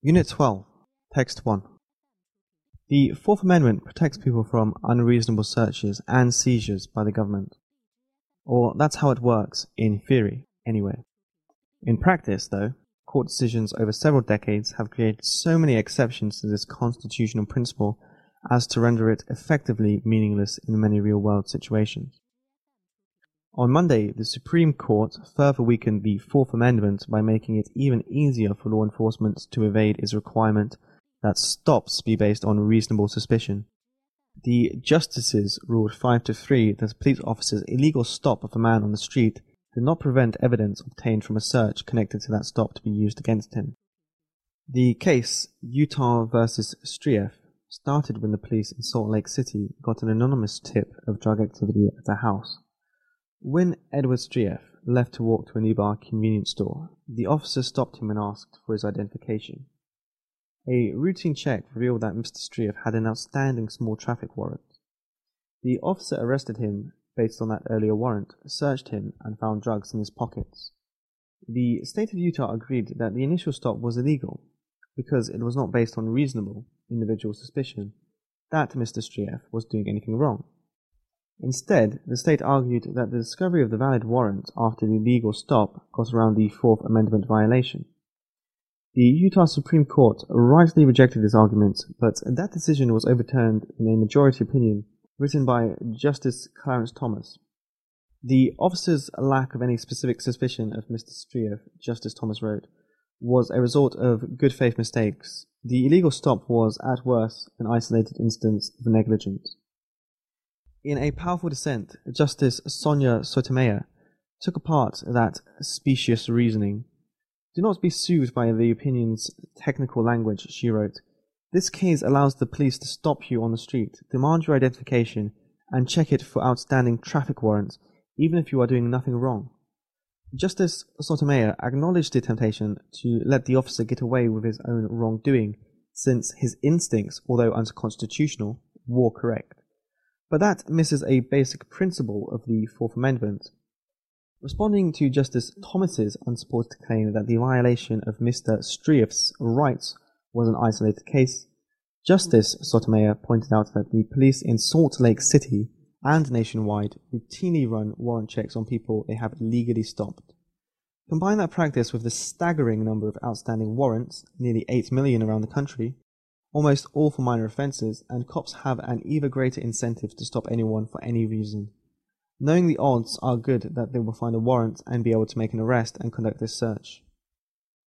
Unit 12, Text 1. The Fourth Amendment protects people from unreasonable searches and seizures by the government. Or that's how it works, in theory, anyway. In practice, though, court decisions over several decades have created so many exceptions to this constitutional principle as to render it effectively meaningless in many real world situations. On Monday, the Supreme Court further weakened the Fourth Amendment by making it even easier for law enforcement to evade its requirement that stops be based on reasonable suspicion. The justices ruled 5 to 3 that a police officer's illegal stop of a man on the street did not prevent evidence obtained from a search connected to that stop to be used against him. The case, Utah versus Strieff, started when the police in Salt Lake City got an anonymous tip of drug activity at a house. When Edward Strieff left to walk to a nearby convenience store, the officer stopped him and asked for his identification. A routine check revealed that Mr. Strieff had an outstanding small traffic warrant. The officer arrested him based on that earlier warrant, searched him, and found drugs in his pockets. The state of Utah agreed that the initial stop was illegal because it was not based on reasonable individual suspicion that Mr. Strieff was doing anything wrong. Instead, the state argued that the discovery of the valid warrant after the illegal stop got around the Fourth Amendment violation. The Utah Supreme Court rightly rejected this argument, but that decision was overturned in a majority opinion written by Justice Clarence Thomas. The officer's lack of any specific suspicion of Mr. Strieff, Justice Thomas wrote, was a result of good faith mistakes. The illegal stop was, at worst, an isolated instance of negligence. In a powerful dissent, Justice Sonia Sotomayor took apart that specious reasoning. Do not be soothed by the opinion's technical language, she wrote. This case allows the police to stop you on the street, demand your identification, and check it for outstanding traffic warrants, even if you are doing nothing wrong. Justice Sotomayor acknowledged the temptation to let the officer get away with his own wrongdoing, since his instincts, although unconstitutional, were correct. But that misses a basic principle of the Fourth Amendment. Responding to Justice Thomas's unsupported claim that the violation of Mr. Strieff's rights was an isolated case, Justice Sotomayor pointed out that the police in Salt Lake City and nationwide routinely run warrant checks on people they have legally stopped. Combine that practice with the staggering number of outstanding warrants, nearly 8 million around the country, almost all for minor offences, and cops have an even greater incentive to stop anyone for any reason. Knowing the odds are good that they will find a warrant and be able to make an arrest and conduct this search.